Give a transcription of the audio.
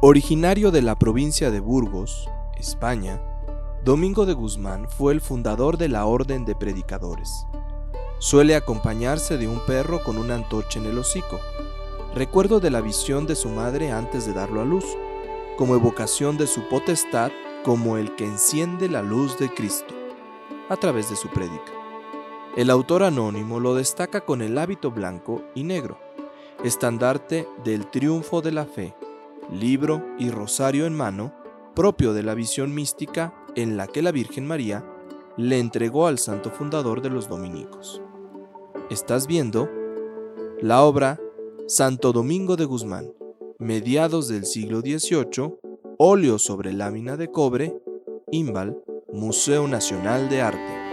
Originario de la provincia de Burgos, España, Domingo de Guzmán fue el fundador de la Orden de Predicadores. Suele acompañarse de un perro con una antorcha en el hocico, recuerdo de la visión de su madre antes de darlo a luz, como evocación de su potestad como el que enciende la luz de Cristo, a través de su prédica. El autor anónimo lo destaca con el hábito blanco y negro, estandarte del triunfo de la fe, libro y rosario en mano, propio de la visión mística en la que la Virgen María le entregó al santo fundador de los dominicos. Estás viendo la obra Santo Domingo de Guzmán, mediados del siglo XVIII, óleo sobre lámina de cobre, Imbal, Museo Nacional de Arte.